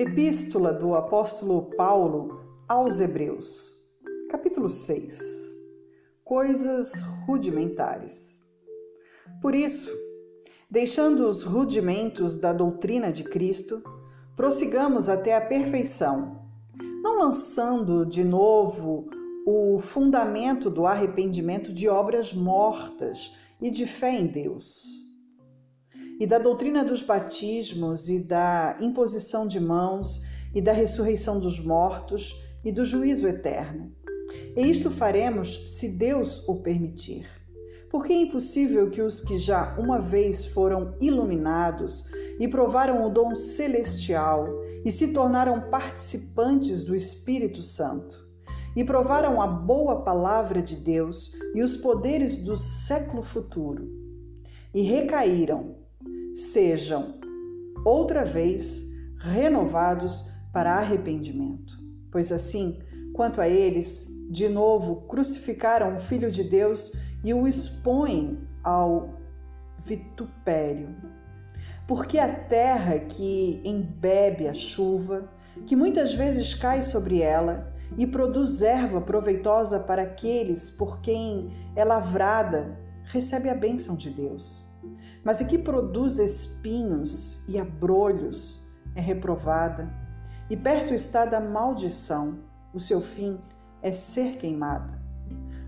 Epístola do Apóstolo Paulo aos Hebreus, capítulo 6 Coisas rudimentares. Por isso, deixando os rudimentos da doutrina de Cristo, prossigamos até a perfeição, não lançando de novo o fundamento do arrependimento de obras mortas e de fé em Deus e da doutrina dos batismos e da imposição de mãos e da ressurreição dos mortos e do juízo eterno. E isto faremos se Deus o permitir. Porque é impossível que os que já uma vez foram iluminados e provaram o dom celestial e se tornaram participantes do Espírito Santo, e provaram a boa palavra de Deus e os poderes do século futuro, e recaíram sejam outra vez renovados para arrependimento. Pois assim, quanto a eles, de novo crucificaram o Filho de Deus e o expõem ao vitupério. Porque a terra que embebe a chuva, que muitas vezes cai sobre ela e produz erva proveitosa para aqueles por quem é lavrada, recebe a bênção de Deus mas a que produz espinhos e abrolhos é reprovada, e perto está da maldição, o seu fim é ser queimada.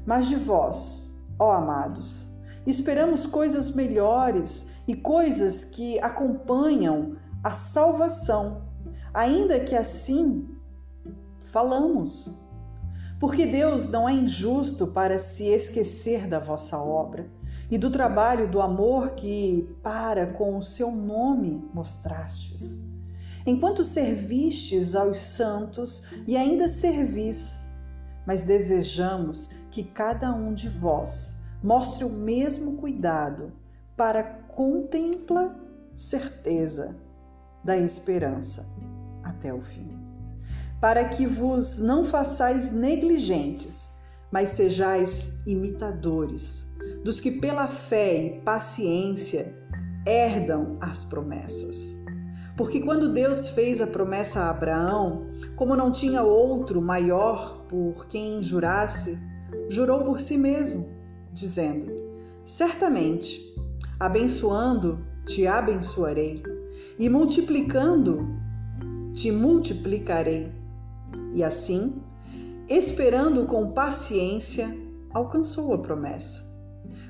Mas de vós, ó amados, esperamos coisas melhores e coisas que acompanham a salvação, ainda que assim falamos. Porque Deus não é injusto para se esquecer da vossa obra e do trabalho do amor que, para com o seu nome, mostrastes. Enquanto servistes aos santos e ainda servis, mas desejamos que cada um de vós mostre o mesmo cuidado para contempla certeza da esperança até o fim. Para que vos não façais negligentes, mas sejais imitadores dos que pela fé e paciência herdam as promessas. Porque quando Deus fez a promessa a Abraão, como não tinha outro maior por quem jurasse, jurou por si mesmo, dizendo: Certamente, abençoando, te abençoarei, e multiplicando, te multiplicarei. E assim, esperando com paciência, alcançou a promessa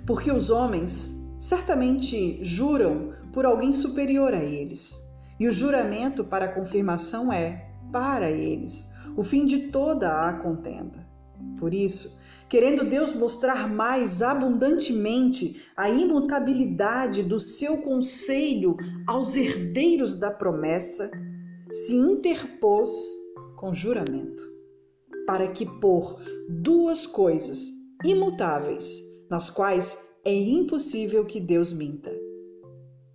porque os homens certamente juram por alguém superior a eles, e o juramento para confirmação é para eles o fim de toda a contenda. Por isso, querendo Deus mostrar mais abundantemente a imutabilidade do seu conselho aos herdeiros da promessa, se interpôs com juramento, para que por duas coisas imutáveis nas quais é impossível que Deus minta.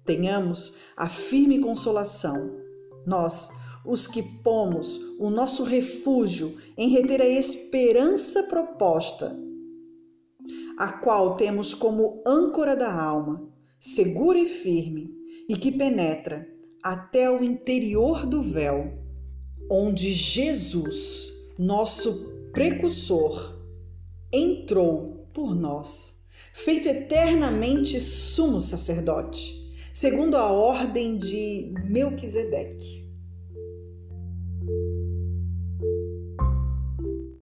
Tenhamos a firme consolação, nós, os que pomos o nosso refúgio em reter a esperança proposta, a qual temos como âncora da alma, segura e firme, e que penetra até o interior do véu, onde Jesus, nosso precursor, entrou por nós, feito eternamente sumo sacerdote, segundo a ordem de Melquisedeque.